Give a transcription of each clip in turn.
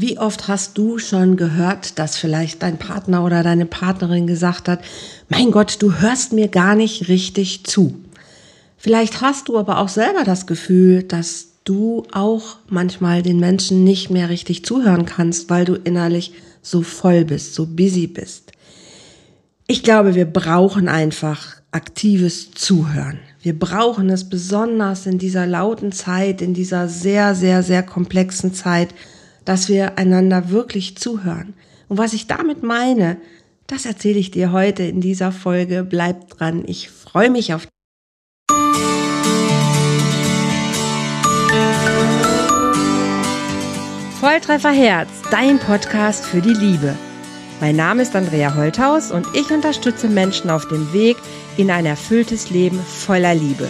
Wie oft hast du schon gehört, dass vielleicht dein Partner oder deine Partnerin gesagt hat, mein Gott, du hörst mir gar nicht richtig zu. Vielleicht hast du aber auch selber das Gefühl, dass du auch manchmal den Menschen nicht mehr richtig zuhören kannst, weil du innerlich so voll bist, so busy bist. Ich glaube, wir brauchen einfach aktives Zuhören. Wir brauchen es besonders in dieser lauten Zeit, in dieser sehr, sehr, sehr komplexen Zeit, dass wir einander wirklich zuhören. Und was ich damit meine, das erzähle ich dir heute in dieser Folge. Bleib dran. Ich freue mich auf Volltreffer Herz, dein Podcast für die Liebe. Mein Name ist Andrea Holthaus und ich unterstütze Menschen auf dem Weg in ein erfülltes Leben voller Liebe.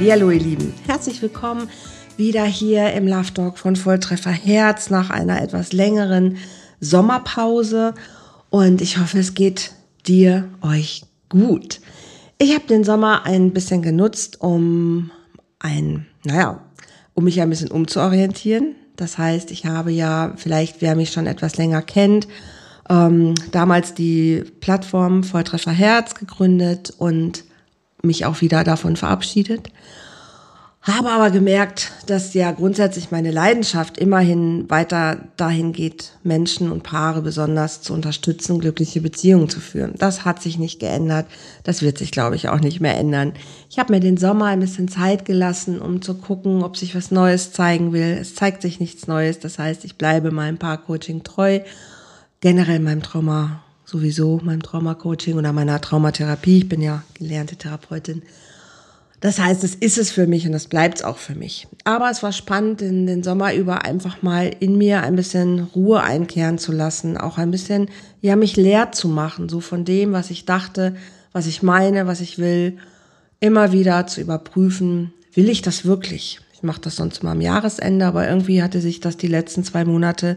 Hallo ihr Lieben, herzlich willkommen wieder hier im Love Talk von Volltreffer Herz nach einer etwas längeren Sommerpause und ich hoffe, es geht dir, euch gut. Ich habe den Sommer ein bisschen genutzt, um ein, naja, um mich ein bisschen umzuorientieren. Das heißt, ich habe ja, vielleicht wer mich schon etwas länger kennt, ähm, damals die Plattform Volltreffer Herz gegründet und mich auch wieder davon verabschiedet. Habe aber gemerkt, dass ja grundsätzlich meine Leidenschaft immerhin weiter dahin geht, Menschen und Paare besonders zu unterstützen, glückliche Beziehungen zu führen. Das hat sich nicht geändert. Das wird sich, glaube ich, auch nicht mehr ändern. Ich habe mir den Sommer ein bisschen Zeit gelassen, um zu gucken, ob sich was Neues zeigen will. Es zeigt sich nichts Neues. Das heißt, ich bleibe meinem Paarcoaching treu, generell meinem Trauma sowieso, meinem Traumacoaching oder meiner Traumatherapie. Ich bin ja gelernte Therapeutin. Das heißt, es ist es für mich und das bleibt es auch für mich. Aber es war spannend, in den Sommer über einfach mal in mir ein bisschen Ruhe einkehren zu lassen, auch ein bisschen, ja, mich leer zu machen, so von dem, was ich dachte, was ich meine, was ich will, immer wieder zu überprüfen, will ich das wirklich? Ich mache das sonst mal am Jahresende, aber irgendwie hatte sich das die letzten zwei Monate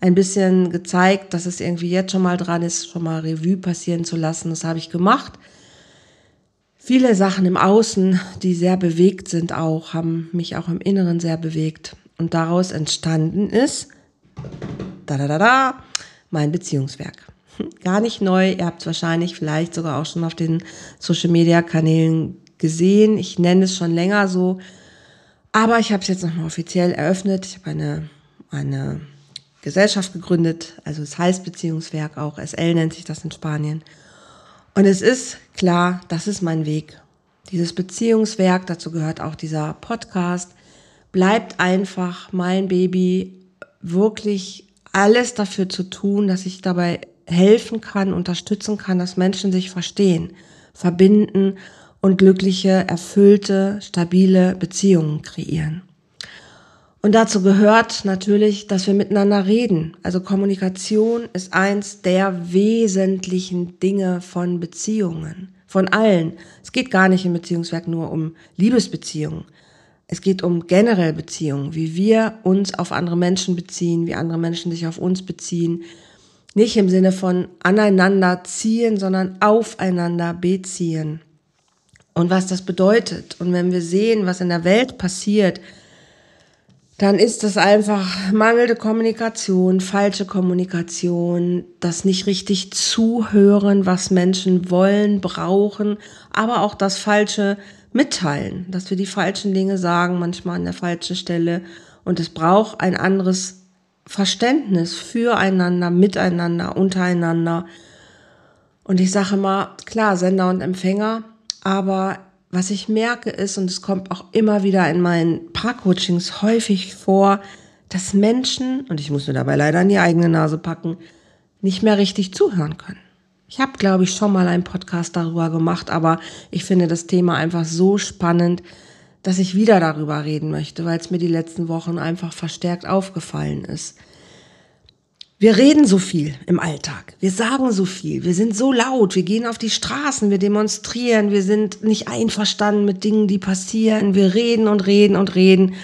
ein bisschen gezeigt, dass es irgendwie jetzt schon mal dran ist, schon mal Revue passieren zu lassen. Das habe ich gemacht Viele Sachen im Außen, die sehr bewegt sind auch, haben mich auch im Inneren sehr bewegt. Und daraus entstanden ist, da da da da, mein Beziehungswerk. Gar nicht neu, ihr habt es wahrscheinlich vielleicht sogar auch schon auf den Social-Media-Kanälen gesehen. Ich nenne es schon länger so, aber ich habe es jetzt nochmal offiziell eröffnet. Ich habe eine, eine Gesellschaft gegründet, also es heißt Beziehungswerk auch, SL nennt sich das in Spanien. Und es ist klar, das ist mein Weg. Dieses Beziehungswerk, dazu gehört auch dieser Podcast, bleibt einfach mein Baby, wirklich alles dafür zu tun, dass ich dabei helfen kann, unterstützen kann, dass Menschen sich verstehen, verbinden und glückliche, erfüllte, stabile Beziehungen kreieren. Und dazu gehört natürlich, dass wir miteinander reden. Also Kommunikation ist eins der wesentlichen Dinge von Beziehungen, von allen. Es geht gar nicht im Beziehungswerk nur um Liebesbeziehungen. Es geht um generell Beziehungen, wie wir uns auf andere Menschen beziehen, wie andere Menschen sich auf uns beziehen. Nicht im Sinne von aneinander ziehen, sondern aufeinander beziehen. Und was das bedeutet. Und wenn wir sehen, was in der Welt passiert, dann ist das einfach mangelnde Kommunikation, falsche Kommunikation, das nicht richtig zuhören, was Menschen wollen, brauchen, aber auch das falsche Mitteilen, dass wir die falschen Dinge sagen, manchmal an der falschen Stelle. Und es braucht ein anderes Verständnis füreinander, miteinander, untereinander. Und ich sage mal, klar, Sender und Empfänger, aber was ich merke ist, und es kommt auch immer wieder in meinen Paarcoachings häufig vor, dass Menschen, und ich muss mir dabei leider an die eigene Nase packen, nicht mehr richtig zuhören können. Ich habe, glaube ich, schon mal einen Podcast darüber gemacht, aber ich finde das Thema einfach so spannend, dass ich wieder darüber reden möchte, weil es mir die letzten Wochen einfach verstärkt aufgefallen ist. Wir reden so viel im Alltag. Wir sagen so viel. Wir sind so laut. Wir gehen auf die Straßen. Wir demonstrieren. Wir sind nicht einverstanden mit Dingen, die passieren. Wir reden und reden und reden.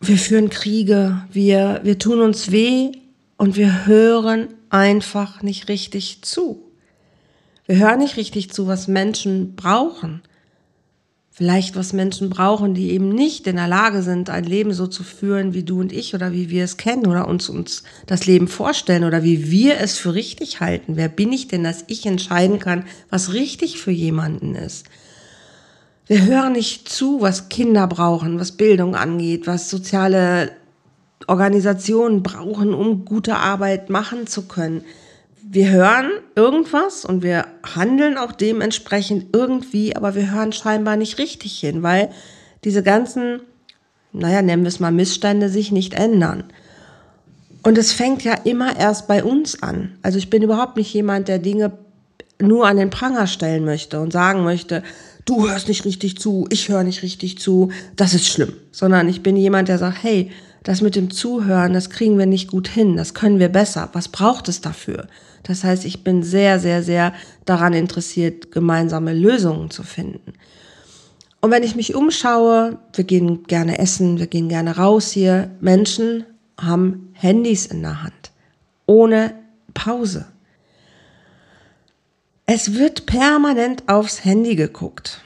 Wir führen Kriege. Wir, wir tun uns weh und wir hören einfach nicht richtig zu. Wir hören nicht richtig zu, was Menschen brauchen. Vielleicht was Menschen brauchen, die eben nicht in der Lage sind, ein Leben so zu führen wie du und ich oder wie wir es kennen oder uns uns das Leben vorstellen oder wie wir es für richtig halten. Wer bin ich denn, dass ich entscheiden kann, was richtig für jemanden ist? Wir hören nicht zu, was Kinder brauchen, was Bildung angeht, was soziale Organisationen brauchen, um gute Arbeit machen zu können wir hören irgendwas und wir handeln auch dementsprechend irgendwie, aber wir hören scheinbar nicht richtig hin, weil diese ganzen, naja, nennen wir es mal Missstände, sich nicht ändern. Und es fängt ja immer erst bei uns an. Also ich bin überhaupt nicht jemand, der Dinge nur an den Pranger stellen möchte und sagen möchte, du hörst nicht richtig zu, ich höre nicht richtig zu, das ist schlimm. Sondern ich bin jemand, der sagt, hey, das mit dem Zuhören, das kriegen wir nicht gut hin, das können wir besser. Was braucht es dafür? Das heißt, ich bin sehr, sehr, sehr daran interessiert, gemeinsame Lösungen zu finden. Und wenn ich mich umschaue, wir gehen gerne essen, wir gehen gerne raus hier, Menschen haben Handys in der Hand, ohne Pause. Es wird permanent aufs Handy geguckt.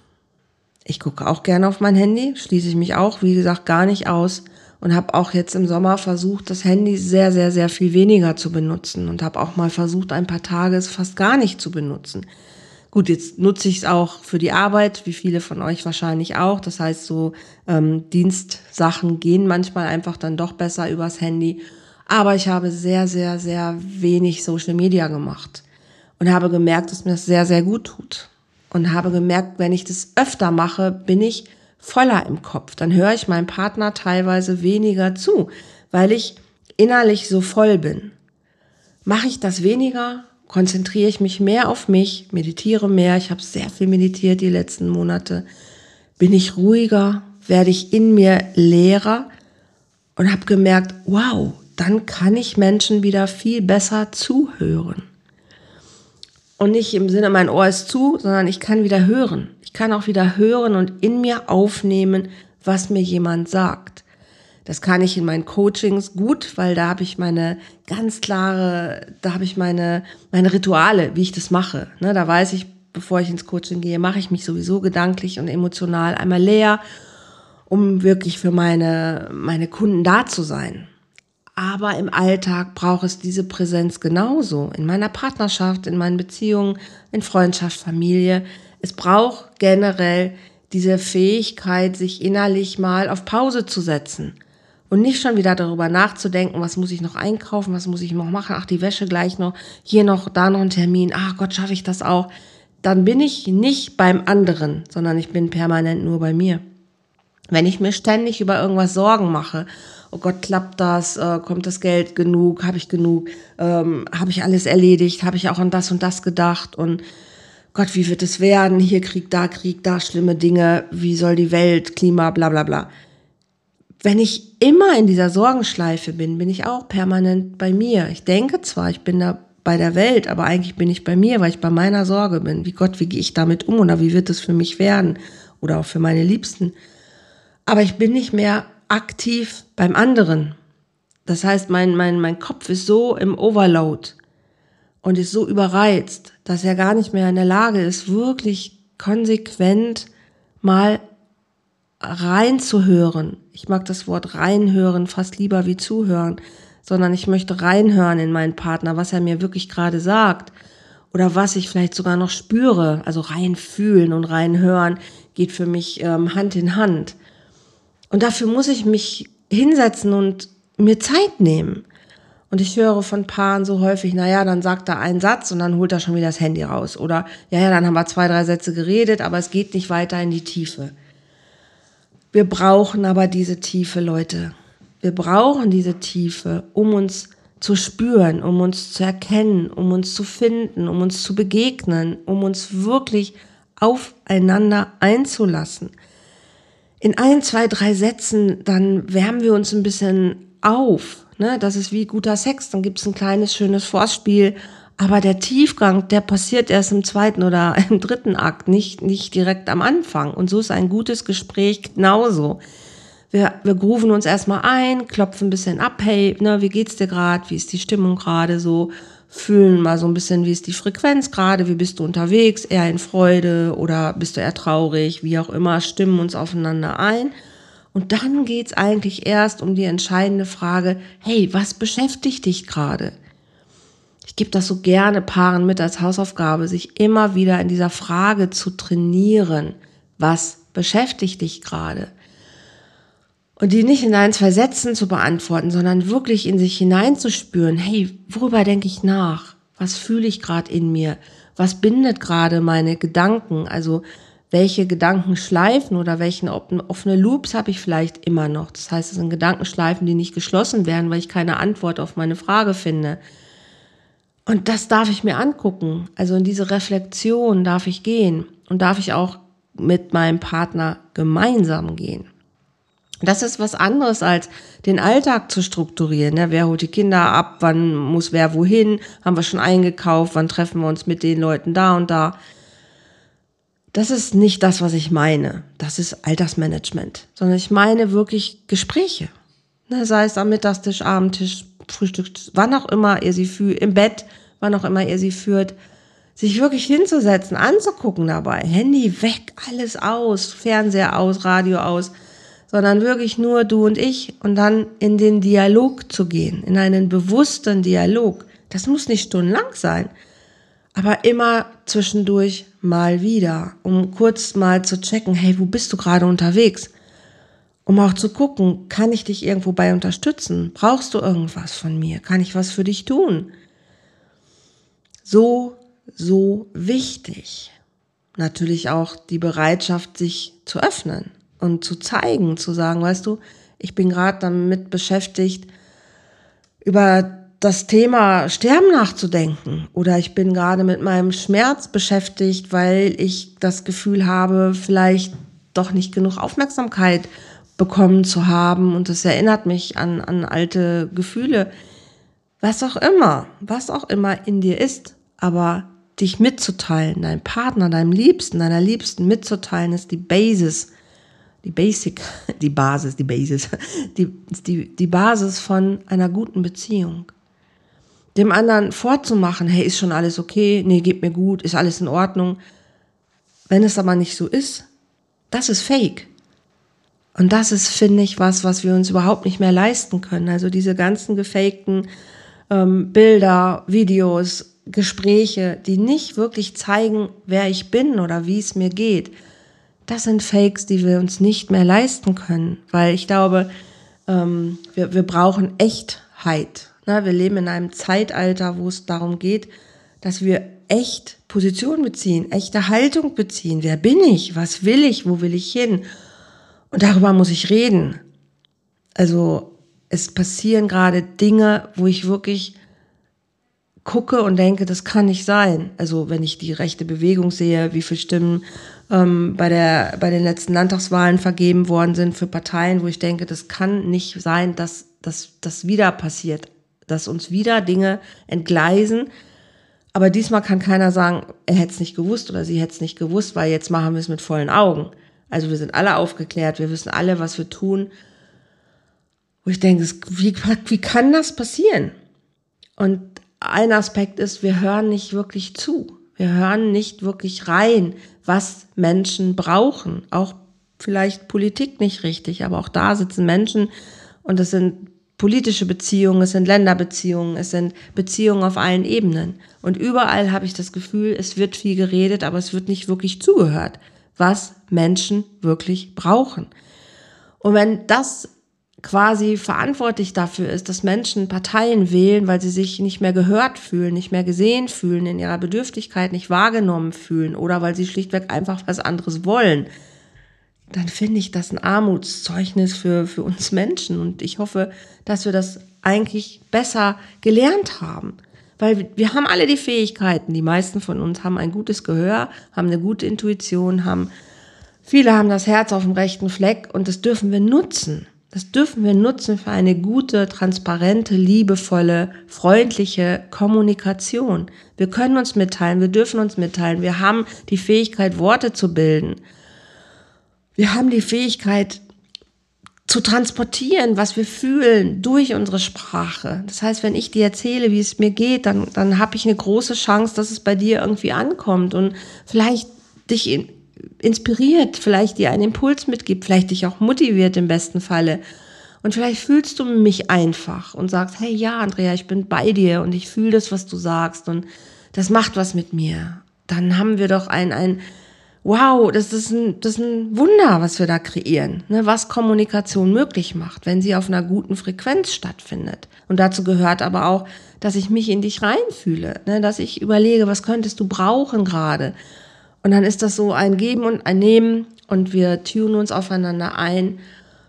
Ich gucke auch gerne auf mein Handy, schließe ich mich auch, wie gesagt, gar nicht aus und habe auch jetzt im Sommer versucht, das Handy sehr, sehr, sehr viel weniger zu benutzen und habe auch mal versucht, ein paar Tage es fast gar nicht zu benutzen. Gut, jetzt nutze ich es auch für die Arbeit, wie viele von euch wahrscheinlich auch. Das heißt, so ähm, Dienstsachen gehen manchmal einfach dann doch besser übers Handy. Aber ich habe sehr, sehr, sehr wenig Social Media gemacht und habe gemerkt, dass mir das sehr, sehr gut tut. Und habe gemerkt, wenn ich das öfter mache, bin ich voller im Kopf. Dann höre ich meinem Partner teilweise weniger zu, weil ich innerlich so voll bin. Mache ich das weniger, konzentriere ich mich mehr auf mich, meditiere mehr. Ich habe sehr viel meditiert die letzten Monate. Bin ich ruhiger, werde ich in mir leerer und habe gemerkt, wow, dann kann ich Menschen wieder viel besser zuhören. Und nicht im Sinne, mein Ohr ist zu, sondern ich kann wieder hören. Ich kann auch wieder hören und in mir aufnehmen, was mir jemand sagt. Das kann ich in meinen Coachings gut, weil da habe ich meine ganz klare, da habe ich meine, meine Rituale, wie ich das mache. Ne, da weiß ich, bevor ich ins Coaching gehe, mache ich mich sowieso gedanklich und emotional einmal leer, um wirklich für meine, meine Kunden da zu sein. Aber im Alltag braucht es diese Präsenz genauso. In meiner Partnerschaft, in meinen Beziehungen, in Freundschaft, Familie. Es braucht generell diese Fähigkeit, sich innerlich mal auf Pause zu setzen und nicht schon wieder darüber nachzudenken, was muss ich noch einkaufen, was muss ich noch machen, ach, die Wäsche gleich noch, hier noch, da noch ein Termin, ach Gott, schaffe ich das auch. Dann bin ich nicht beim anderen, sondern ich bin permanent nur bei mir. Wenn ich mir ständig über irgendwas Sorgen mache oh Gott, klappt das, äh, kommt das Geld genug, habe ich genug, ähm, habe ich alles erledigt, habe ich auch an das und das gedacht und Gott, wie wird es werden? Hier Krieg, da Krieg, da schlimme Dinge, wie soll die Welt, Klima, bla bla bla. Wenn ich immer in dieser Sorgenschleife bin, bin ich auch permanent bei mir. Ich denke zwar, ich bin da bei der Welt, aber eigentlich bin ich bei mir, weil ich bei meiner Sorge bin. Wie Gott, wie gehe ich damit um oder wie wird es für mich werden oder auch für meine Liebsten? Aber ich bin nicht mehr aktiv beim anderen. Das heißt, mein, mein, mein Kopf ist so im Overload und ist so überreizt, dass er gar nicht mehr in der Lage ist, wirklich konsequent mal reinzuhören. Ich mag das Wort reinhören fast lieber wie zuhören, sondern ich möchte reinhören in meinen Partner, was er mir wirklich gerade sagt oder was ich vielleicht sogar noch spüre. Also reinfühlen und reinhören geht für mich ähm, Hand in Hand. Und dafür muss ich mich hinsetzen und mir Zeit nehmen. Und ich höre von Paaren so häufig, naja, dann sagt er einen Satz und dann holt er schon wieder das Handy raus. Oder, ja, ja, dann haben wir zwei, drei Sätze geredet, aber es geht nicht weiter in die Tiefe. Wir brauchen aber diese Tiefe, Leute. Wir brauchen diese Tiefe, um uns zu spüren, um uns zu erkennen, um uns zu finden, um uns zu begegnen, um uns wirklich aufeinander einzulassen in ein, zwei, drei Sätzen, dann wärmen wir uns ein bisschen auf. Ne? Das ist wie guter Sex. Dann gibt es ein kleines, schönes Vorspiel. Aber der Tiefgang, der passiert erst im zweiten oder im dritten Akt, nicht, nicht direkt am Anfang. Und so ist ein gutes Gespräch genauso. Wir, wir grooven uns erstmal ein, klopfen ein bisschen ab, hey, ne, wie geht's dir gerade, wie ist die Stimmung gerade so, fühlen mal so ein bisschen, wie ist die Frequenz gerade, wie bist du unterwegs, eher in Freude oder bist du eher traurig, wie auch immer, stimmen uns aufeinander ein. Und dann geht's eigentlich erst um die entscheidende Frage, hey, was beschäftigt dich gerade? Ich gebe das so gerne Paaren mit als Hausaufgabe, sich immer wieder in dieser Frage zu trainieren, was beschäftigt dich gerade? Und die nicht in ein, zwei Sätzen zu beantworten, sondern wirklich in sich hineinzuspüren, hey, worüber denke ich nach? Was fühle ich gerade in mir? Was bindet gerade meine Gedanken? Also welche Gedankenschleifen oder welchen offene Loops habe ich vielleicht immer noch? Das heißt, es sind Gedankenschleifen, die nicht geschlossen werden, weil ich keine Antwort auf meine Frage finde. Und das darf ich mir angucken. Also in diese Reflexion darf ich gehen und darf ich auch mit meinem Partner gemeinsam gehen. Das ist was anderes als den Alltag zu strukturieren. Ne? Wer holt die Kinder ab? Wann muss wer wohin? Haben wir schon eingekauft? Wann treffen wir uns mit den Leuten da und da? Das ist nicht das, was ich meine. Das ist Alltagsmanagement. Sondern ich meine wirklich Gespräche. Ne? Sei es am Mittagstisch, Abendtisch, Frühstück, wann auch immer ihr sie führt, im Bett, wann auch immer ihr sie führt sich wirklich hinzusetzen, anzugucken dabei. Handy weg, alles aus, Fernseher aus, Radio aus sondern wirklich nur du und ich und dann in den Dialog zu gehen, in einen bewussten Dialog. Das muss nicht stundenlang sein, aber immer zwischendurch mal wieder, um kurz mal zu checken, hey, wo bist du gerade unterwegs? Um auch zu gucken, kann ich dich irgendwo bei unterstützen? Brauchst du irgendwas von mir? Kann ich was für dich tun? So, so wichtig. Natürlich auch die Bereitschaft, sich zu öffnen und zu zeigen, zu sagen, weißt du, ich bin gerade damit beschäftigt, über das Thema Sterben nachzudenken oder ich bin gerade mit meinem Schmerz beschäftigt, weil ich das Gefühl habe, vielleicht doch nicht genug Aufmerksamkeit bekommen zu haben und es erinnert mich an, an alte Gefühle. Was auch immer, was auch immer in dir ist, aber dich mitzuteilen, deinem Partner, deinem Liebsten, deiner Liebsten mitzuteilen, ist die Basis die Basic, die Basis, die Basis, die, die, die Basis von einer guten Beziehung. Dem anderen vorzumachen, hey, ist schon alles okay, nee, geht mir gut, ist alles in Ordnung. Wenn es aber nicht so ist, das ist fake. Und das ist, finde ich, was, was wir uns überhaupt nicht mehr leisten können. Also diese ganzen gefakten ähm, Bilder, Videos, Gespräche, die nicht wirklich zeigen, wer ich bin oder wie es mir geht das sind Fakes, die wir uns nicht mehr leisten können, weil ich glaube, ähm, wir, wir brauchen Echtheit. Ne? Wir leben in einem Zeitalter, wo es darum geht, dass wir echt Position beziehen, echte Haltung beziehen. Wer bin ich? Was will ich? Wo will ich hin? Und darüber muss ich reden. Also es passieren gerade Dinge, wo ich wirklich gucke und denke, das kann nicht sein. Also wenn ich die rechte Bewegung sehe, wie viele Stimmen ähm, bei, der, bei den letzten Landtagswahlen vergeben worden sind für Parteien, wo ich denke, das kann nicht sein, dass das wieder passiert, dass uns wieder Dinge entgleisen. Aber diesmal kann keiner sagen, er hätte es nicht gewusst oder sie hätte es nicht gewusst, weil jetzt machen wir es mit vollen Augen. Also wir sind alle aufgeklärt, wir wissen alle, was wir tun. Wo ich denke, wie, wie kann das passieren? Und ein Aspekt ist, wir hören nicht wirklich zu. Wir hören nicht wirklich rein, was Menschen brauchen. Auch vielleicht Politik nicht richtig, aber auch da sitzen Menschen und es sind politische Beziehungen, es sind Länderbeziehungen, es sind Beziehungen auf allen Ebenen. Und überall habe ich das Gefühl, es wird viel geredet, aber es wird nicht wirklich zugehört, was Menschen wirklich brauchen. Und wenn das quasi verantwortlich dafür ist, dass Menschen Parteien wählen, weil sie sich nicht mehr gehört fühlen, nicht mehr gesehen fühlen, in ihrer Bedürftigkeit nicht wahrgenommen fühlen oder weil sie schlichtweg einfach was anderes wollen, dann finde ich das ein Armutszeugnis für, für uns Menschen. Und ich hoffe, dass wir das eigentlich besser gelernt haben. Weil wir haben alle die Fähigkeiten. Die meisten von uns haben ein gutes Gehör, haben eine gute Intuition, haben, viele haben das Herz auf dem rechten Fleck und das dürfen wir nutzen. Das dürfen wir nutzen für eine gute, transparente, liebevolle, freundliche Kommunikation. Wir können uns mitteilen, wir dürfen uns mitteilen, wir haben die Fähigkeit, Worte zu bilden. Wir haben die Fähigkeit, zu transportieren, was wir fühlen durch unsere Sprache. Das heißt, wenn ich dir erzähle, wie es mir geht, dann, dann habe ich eine große Chance, dass es bei dir irgendwie ankommt und vielleicht dich in, inspiriert, vielleicht dir einen Impuls mitgibt, vielleicht dich auch motiviert im besten Falle. Und vielleicht fühlst du mich einfach und sagst, hey ja, Andrea, ich bin bei dir und ich fühle das, was du sagst und das macht was mit mir. Dann haben wir doch ein, ein, wow, das ist ein, das ist ein Wunder, was wir da kreieren, ne, was Kommunikation möglich macht, wenn sie auf einer guten Frequenz stattfindet. Und dazu gehört aber auch, dass ich mich in dich reinfühle, ne, dass ich überlege, was könntest du brauchen gerade. Und dann ist das so ein Geben und ein Nehmen und wir tun uns aufeinander ein,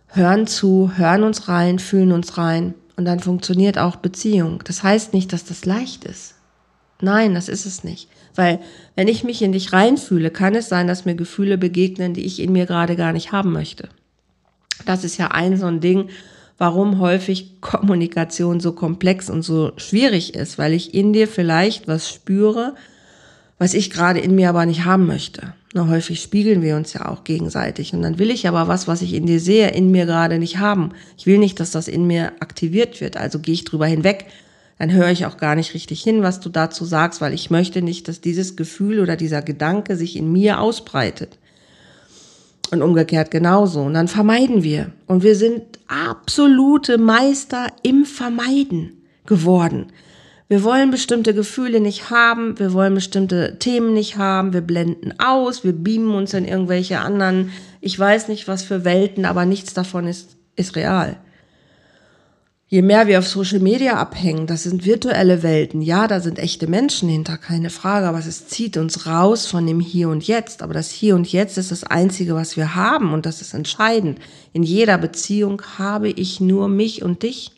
hören zu, hören uns rein, fühlen uns rein und dann funktioniert auch Beziehung. Das heißt nicht, dass das leicht ist. Nein, das ist es nicht. Weil wenn ich mich in dich reinfühle, kann es sein, dass mir Gefühle begegnen, die ich in mir gerade gar nicht haben möchte. Das ist ja ein so ein Ding, warum häufig Kommunikation so komplex und so schwierig ist, weil ich in dir vielleicht was spüre, was ich gerade in mir aber nicht haben möchte. Na, häufig spiegeln wir uns ja auch gegenseitig. Und dann will ich aber was, was ich in dir sehe, in mir gerade nicht haben. Ich will nicht, dass das in mir aktiviert wird. Also gehe ich drüber hinweg dann höre ich auch gar nicht richtig hin, was du dazu sagst, weil ich möchte nicht, dass dieses Gefühl oder dieser Gedanke sich in mir ausbreitet. Und umgekehrt genauso. Und dann vermeiden wir. Und wir sind absolute Meister im Vermeiden geworden. Wir wollen bestimmte Gefühle nicht haben, wir wollen bestimmte Themen nicht haben, wir blenden aus, wir beamen uns in irgendwelche anderen, ich weiß nicht was für Welten, aber nichts davon ist, ist real je mehr wir auf Social Media abhängen, das sind virtuelle Welten. Ja, da sind echte Menschen hinter, keine Frage, aber es zieht uns raus von dem Hier und Jetzt. Aber das Hier und Jetzt ist das Einzige, was wir haben und das ist entscheidend. In jeder Beziehung habe ich nur mich und dich.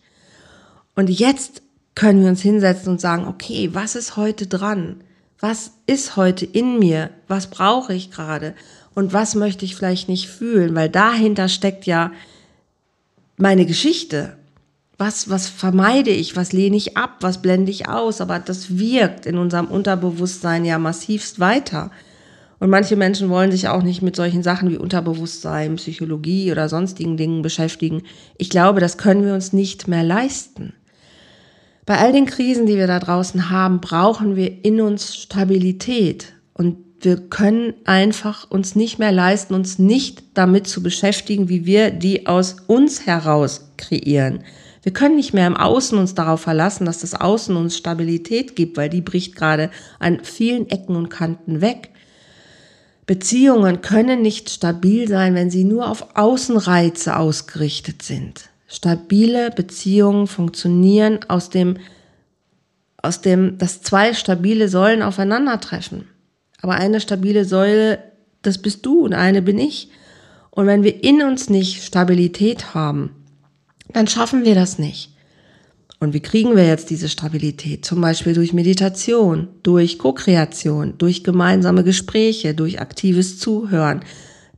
Und jetzt können wir uns hinsetzen und sagen, okay, was ist heute dran? Was ist heute in mir? Was brauche ich gerade? Und was möchte ich vielleicht nicht fühlen? Weil dahinter steckt ja meine Geschichte was, was vermeide ich, was lehne ich ab, was blende ich aus, aber das wirkt in unserem Unterbewusstsein ja massivst weiter. Und manche Menschen wollen sich auch nicht mit solchen Sachen wie Unterbewusstsein, Psychologie oder sonstigen Dingen beschäftigen. Ich glaube, das können wir uns nicht mehr leisten. Bei all den Krisen, die wir da draußen haben, brauchen wir in uns Stabilität. Und wir können einfach uns nicht mehr leisten, uns nicht damit zu beschäftigen, wie wir die aus uns heraus kreieren. Wir können nicht mehr im Außen uns darauf verlassen, dass das Außen uns Stabilität gibt, weil die bricht gerade an vielen Ecken und Kanten weg. Beziehungen können nicht stabil sein, wenn sie nur auf Außenreize ausgerichtet sind. Stabile Beziehungen funktionieren aus dem, aus dem, dass zwei stabile Säulen aufeinandertreffen. Aber eine stabile Säule, das bist du und eine bin ich. Und wenn wir in uns nicht Stabilität haben, dann schaffen wir das nicht. Und wie kriegen wir jetzt diese Stabilität? Zum Beispiel durch Meditation, durch Co-Kreation, durch gemeinsame Gespräche, durch aktives Zuhören,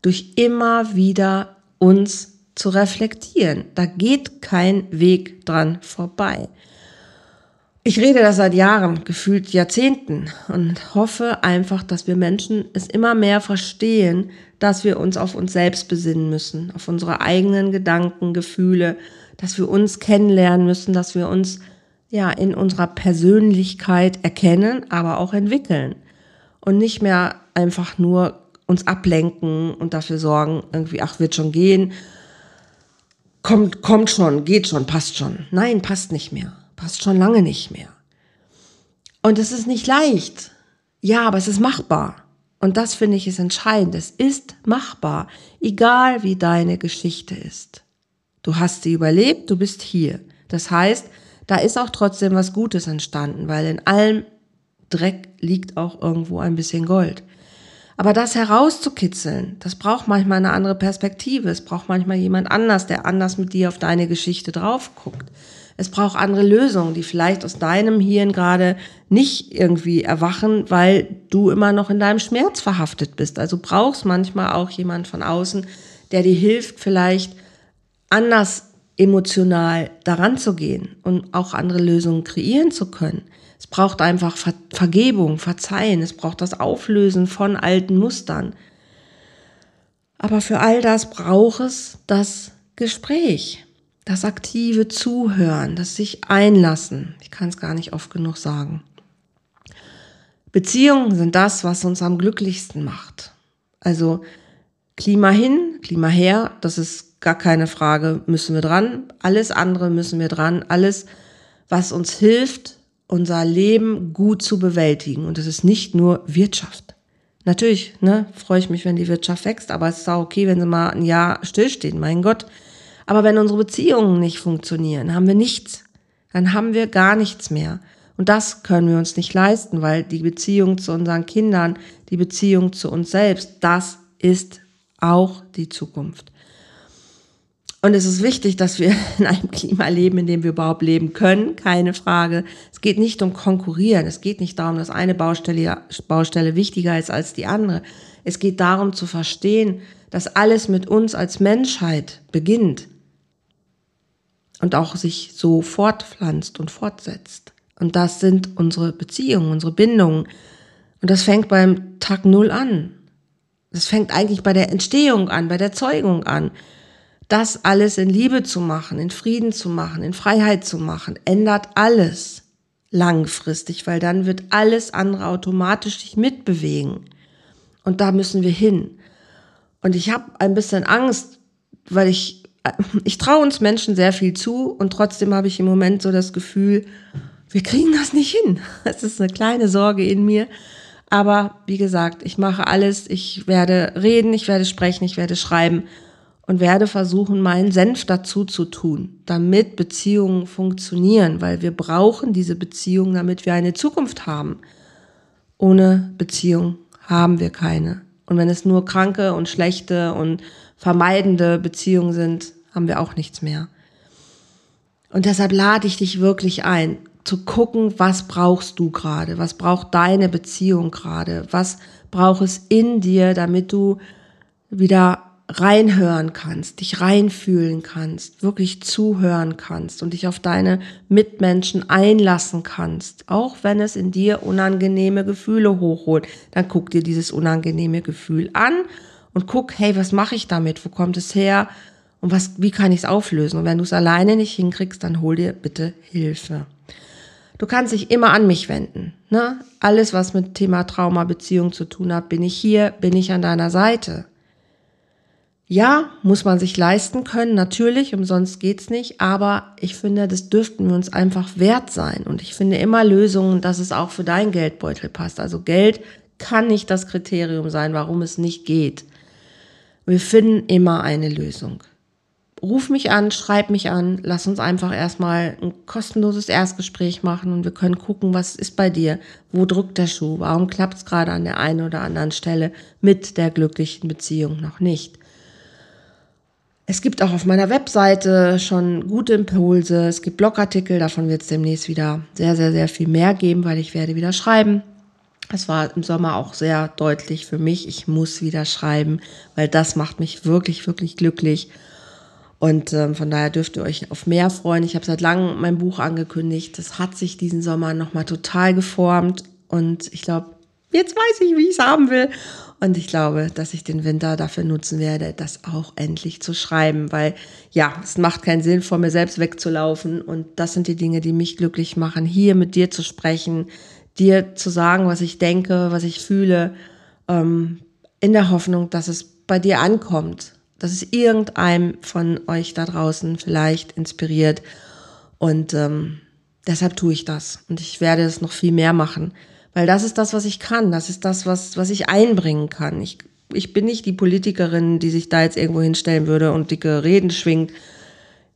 durch immer wieder uns zu reflektieren. Da geht kein Weg dran vorbei. Ich rede das seit Jahren, gefühlt Jahrzehnten und hoffe einfach, dass wir Menschen es immer mehr verstehen, dass wir uns auf uns selbst besinnen müssen, auf unsere eigenen Gedanken, Gefühle, dass wir uns kennenlernen müssen, dass wir uns ja in unserer Persönlichkeit erkennen, aber auch entwickeln und nicht mehr einfach nur uns ablenken und dafür sorgen, irgendwie, ach, wird schon gehen, kommt, kommt schon, geht schon, passt schon. Nein, passt nicht mehr, passt schon lange nicht mehr. Und es ist nicht leicht. Ja, aber es ist machbar. Und das finde ich ist entscheidend. Es ist machbar, egal wie deine Geschichte ist. Du hast sie überlebt, du bist hier. Das heißt, da ist auch trotzdem was Gutes entstanden, weil in allem Dreck liegt auch irgendwo ein bisschen Gold. Aber das herauszukitzeln, das braucht manchmal eine andere Perspektive. Es braucht manchmal jemand anders, der anders mit dir auf deine Geschichte drauf guckt. Es braucht andere Lösungen, die vielleicht aus deinem Hirn gerade nicht irgendwie erwachen, weil du immer noch in deinem Schmerz verhaftet bist. Also brauchst manchmal auch jemand von außen, der dir hilft, vielleicht anders emotional daran zu gehen und auch andere Lösungen kreieren zu können. Es braucht einfach Ver Vergebung, Verzeihen, es braucht das Auflösen von alten Mustern. Aber für all das braucht es, dass Gespräch, das aktive Zuhören, das sich einlassen. Ich kann es gar nicht oft genug sagen. Beziehungen sind das, was uns am glücklichsten macht. Also Klima hin, Klima her, das ist gar keine Frage, müssen wir dran. Alles andere müssen wir dran. Alles, was uns hilft, unser Leben gut zu bewältigen. Und das ist nicht nur Wirtschaft. Natürlich, ne, freue ich mich, wenn die Wirtschaft wächst, aber es ist auch okay, wenn sie mal ein Jahr stillstehen, mein Gott. Aber wenn unsere Beziehungen nicht funktionieren, haben wir nichts. Dann haben wir gar nichts mehr. Und das können wir uns nicht leisten, weil die Beziehung zu unseren Kindern, die Beziehung zu uns selbst, das ist auch die Zukunft. Und es ist wichtig, dass wir in einem Klima leben, in dem wir überhaupt leben können, keine Frage. Es geht nicht um Konkurrieren, es geht nicht darum, dass eine Baustelle, Baustelle wichtiger ist als die andere. Es geht darum zu verstehen, dass alles mit uns als Menschheit beginnt und auch sich so fortpflanzt und fortsetzt. Und das sind unsere Beziehungen, unsere Bindungen. Und das fängt beim Tag Null an. Das fängt eigentlich bei der Entstehung an, bei der Zeugung an. Das alles in Liebe zu machen, in Frieden zu machen, in Freiheit zu machen, ändert alles langfristig, weil dann wird alles andere automatisch sich mitbewegen. Und da müssen wir hin. Und ich habe ein bisschen Angst, weil ich, ich traue uns Menschen sehr viel zu und trotzdem habe ich im Moment so das Gefühl, wir kriegen das nicht hin. Das ist eine kleine Sorge in mir. Aber wie gesagt, ich mache alles. Ich werde reden, ich werde sprechen, ich werde schreiben und werde versuchen, meinen Senf dazu zu tun, damit Beziehungen funktionieren, weil wir brauchen diese Beziehung, damit wir eine Zukunft haben. Ohne Beziehung haben wir keine. Und wenn es nur kranke und schlechte und vermeidende Beziehungen sind, haben wir auch nichts mehr. Und deshalb lade ich dich wirklich ein, zu gucken, was brauchst du gerade, was braucht deine Beziehung gerade, was braucht es in dir, damit du wieder reinhören kannst, dich reinfühlen kannst, wirklich zuhören kannst und dich auf deine Mitmenschen einlassen kannst, auch wenn es in dir unangenehme Gefühle hochholt. Dann guck dir dieses unangenehme Gefühl an und guck, hey, was mache ich damit? Wo kommt es her? Und was, wie kann ich es auflösen? Und wenn du es alleine nicht hinkriegst, dann hol dir bitte Hilfe. Du kannst dich immer an mich wenden. Ne? Alles, was mit Thema Trauma, Beziehung zu tun hat, bin ich hier, bin ich an deiner Seite. Ja, muss man sich leisten können, natürlich, umsonst geht's nicht, aber ich finde, das dürften wir uns einfach wert sein. Und ich finde immer Lösungen, dass es auch für dein Geldbeutel passt. Also Geld kann nicht das Kriterium sein, warum es nicht geht. Wir finden immer eine Lösung ruf mich an, schreib mich an, lass uns einfach erstmal ein kostenloses Erstgespräch machen und wir können gucken, was ist bei dir, wo drückt der Schuh, warum klappt es gerade an der einen oder anderen Stelle mit der glücklichen Beziehung noch nicht. Es gibt auch auf meiner Webseite schon gute Impulse, es gibt Blogartikel, davon wird es demnächst wieder sehr, sehr, sehr viel mehr geben, weil ich werde wieder schreiben. Es war im Sommer auch sehr deutlich für mich, ich muss wieder schreiben, weil das macht mich wirklich, wirklich glücklich. Und ähm, von daher dürft ihr euch auf mehr freuen. Ich habe seit langem mein Buch angekündigt. Das hat sich diesen Sommer nochmal total geformt. Und ich glaube, jetzt weiß ich, wie ich es haben will. Und ich glaube, dass ich den Winter dafür nutzen werde, das auch endlich zu schreiben. Weil ja, es macht keinen Sinn, vor mir selbst wegzulaufen. Und das sind die Dinge, die mich glücklich machen, hier mit dir zu sprechen, dir zu sagen, was ich denke, was ich fühle, ähm, in der Hoffnung, dass es bei dir ankommt dass es irgendeinem von euch da draußen vielleicht inspiriert. Und ähm, deshalb tue ich das. Und ich werde es noch viel mehr machen. Weil das ist das, was ich kann. Das ist das, was, was ich einbringen kann. Ich, ich bin nicht die Politikerin, die sich da jetzt irgendwo hinstellen würde und dicke Reden schwingt.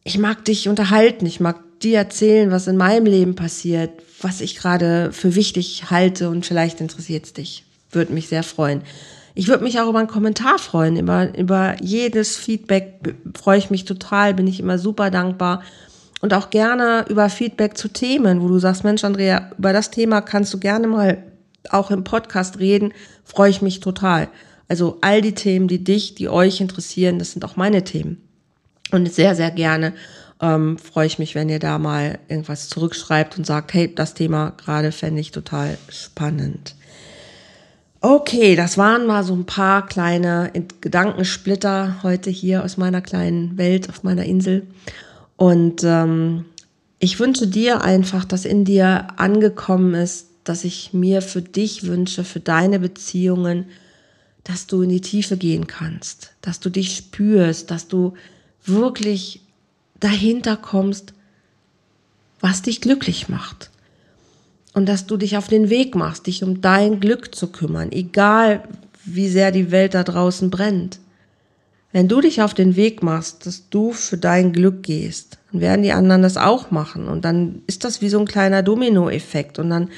Ich mag dich unterhalten. Ich mag dir erzählen, was in meinem Leben passiert, was ich gerade für wichtig halte und vielleicht interessiert es dich. Würde mich sehr freuen. Ich würde mich auch über einen Kommentar freuen, über, über jedes Feedback freue ich mich total, bin ich immer super dankbar. Und auch gerne über Feedback zu Themen, wo du sagst, Mensch, Andrea, über das Thema kannst du gerne mal auch im Podcast reden, freue ich mich total. Also all die Themen, die dich, die euch interessieren, das sind auch meine Themen. Und sehr, sehr gerne ähm, freue ich mich, wenn ihr da mal irgendwas zurückschreibt und sagt, hey, das Thema gerade fände ich total spannend. Okay, das waren mal so ein paar kleine Gedankensplitter heute hier aus meiner kleinen Welt, auf meiner Insel. Und ähm, ich wünsche dir einfach, dass in dir angekommen ist, dass ich mir für dich wünsche, für deine Beziehungen, dass du in die Tiefe gehen kannst, dass du dich spürst, dass du wirklich dahinter kommst, was dich glücklich macht und dass du dich auf den Weg machst, dich um dein Glück zu kümmern, egal wie sehr die Welt da draußen brennt. Wenn du dich auf den Weg machst, dass du für dein Glück gehst, dann werden die anderen das auch machen und dann ist das wie so ein kleiner Dominoeffekt und dann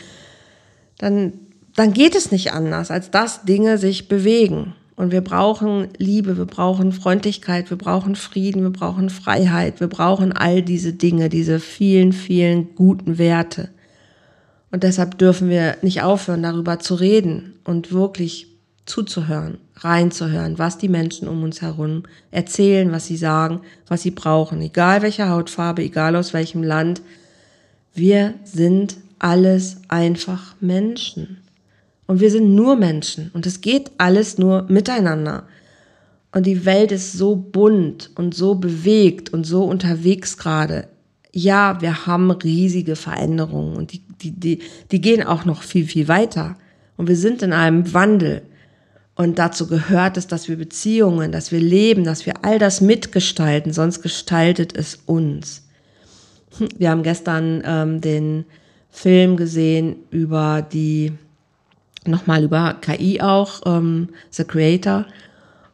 dann dann geht es nicht anders, als dass Dinge sich bewegen. Und wir brauchen Liebe, wir brauchen Freundlichkeit, wir brauchen Frieden, wir brauchen Freiheit, wir brauchen all diese Dinge, diese vielen, vielen guten Werte. Und deshalb dürfen wir nicht aufhören, darüber zu reden und wirklich zuzuhören, reinzuhören, was die Menschen um uns herum erzählen, was sie sagen, was sie brauchen, egal welche Hautfarbe, egal aus welchem Land. Wir sind alles einfach Menschen. Und wir sind nur Menschen. Und es geht alles nur miteinander. Und die Welt ist so bunt und so bewegt und so unterwegs gerade ja, wir haben riesige Veränderungen und die, die, die, die gehen auch noch viel, viel weiter. Und wir sind in einem Wandel. Und dazu gehört es, dass wir Beziehungen, dass wir leben, dass wir all das mitgestalten, sonst gestaltet es uns. Wir haben gestern ähm, den Film gesehen über die, nochmal über KI auch, ähm, The Creator,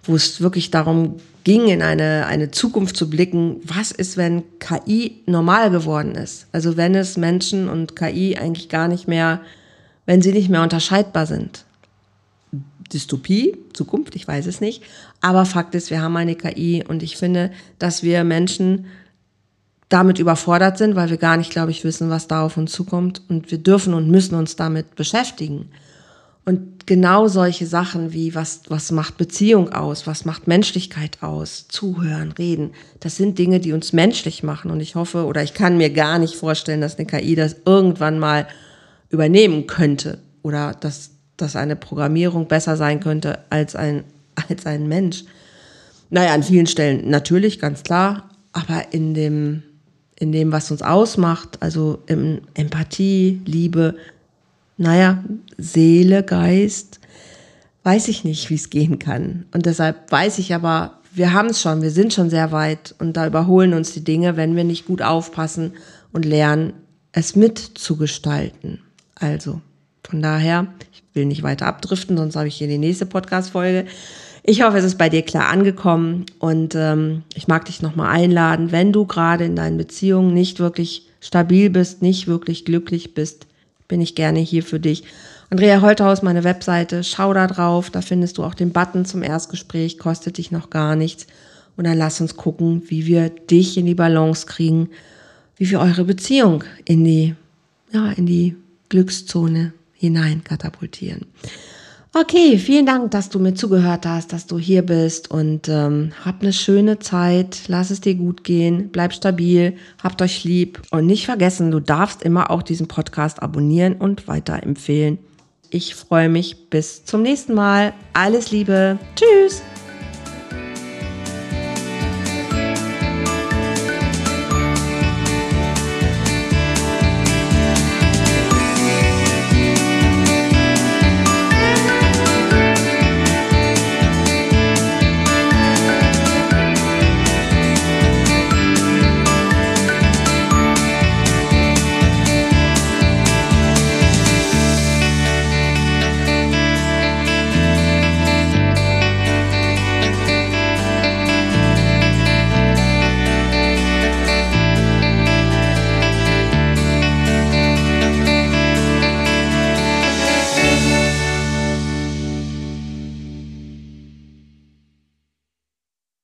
wo es wirklich darum ging, in eine, eine Zukunft zu blicken, was ist, wenn KI normal geworden ist? Also wenn es Menschen und KI eigentlich gar nicht mehr, wenn sie nicht mehr unterscheidbar sind. Dystopie, Zukunft, ich weiß es nicht. Aber Fakt ist, wir haben eine KI und ich finde, dass wir Menschen damit überfordert sind, weil wir gar nicht, glaube ich, wissen, was da auf uns zukommt. Und wir dürfen und müssen uns damit beschäftigen. Und genau solche Sachen wie, was, was macht Beziehung aus? Was macht Menschlichkeit aus? Zuhören, reden. Das sind Dinge, die uns menschlich machen. Und ich hoffe, oder ich kann mir gar nicht vorstellen, dass eine KI das irgendwann mal übernehmen könnte. Oder dass, dass eine Programmierung besser sein könnte als ein, als ein Mensch. Naja, an vielen Stellen natürlich, ganz klar. Aber in dem, in dem, was uns ausmacht, also in Empathie, Liebe, naja, Seele, Geist, weiß ich nicht, wie es gehen kann. Und deshalb weiß ich aber, wir haben es schon, wir sind schon sehr weit und da überholen uns die Dinge, wenn wir nicht gut aufpassen und lernen, es mitzugestalten. Also, von daher, ich will nicht weiter abdriften, sonst habe ich hier die nächste Podcast-Folge. Ich hoffe, es ist bei dir klar angekommen und ähm, ich mag dich nochmal einladen, wenn du gerade in deinen Beziehungen nicht wirklich stabil bist, nicht wirklich glücklich bist, bin ich gerne hier für dich. Andrea Holthaus, meine Webseite, schau da drauf, da findest du auch den Button zum Erstgespräch, kostet dich noch gar nichts. Und dann lass uns gucken, wie wir dich in die Balance kriegen, wie wir eure Beziehung in die, ja, in die Glückszone hinein katapultieren. Okay, vielen Dank, dass du mir zugehört hast, dass du hier bist und ähm, hab eine schöne Zeit, lass es dir gut gehen, bleib stabil, habt euch lieb und nicht vergessen, du darfst immer auch diesen Podcast abonnieren und weiterempfehlen. Ich freue mich bis zum nächsten Mal. Alles Liebe. Tschüss.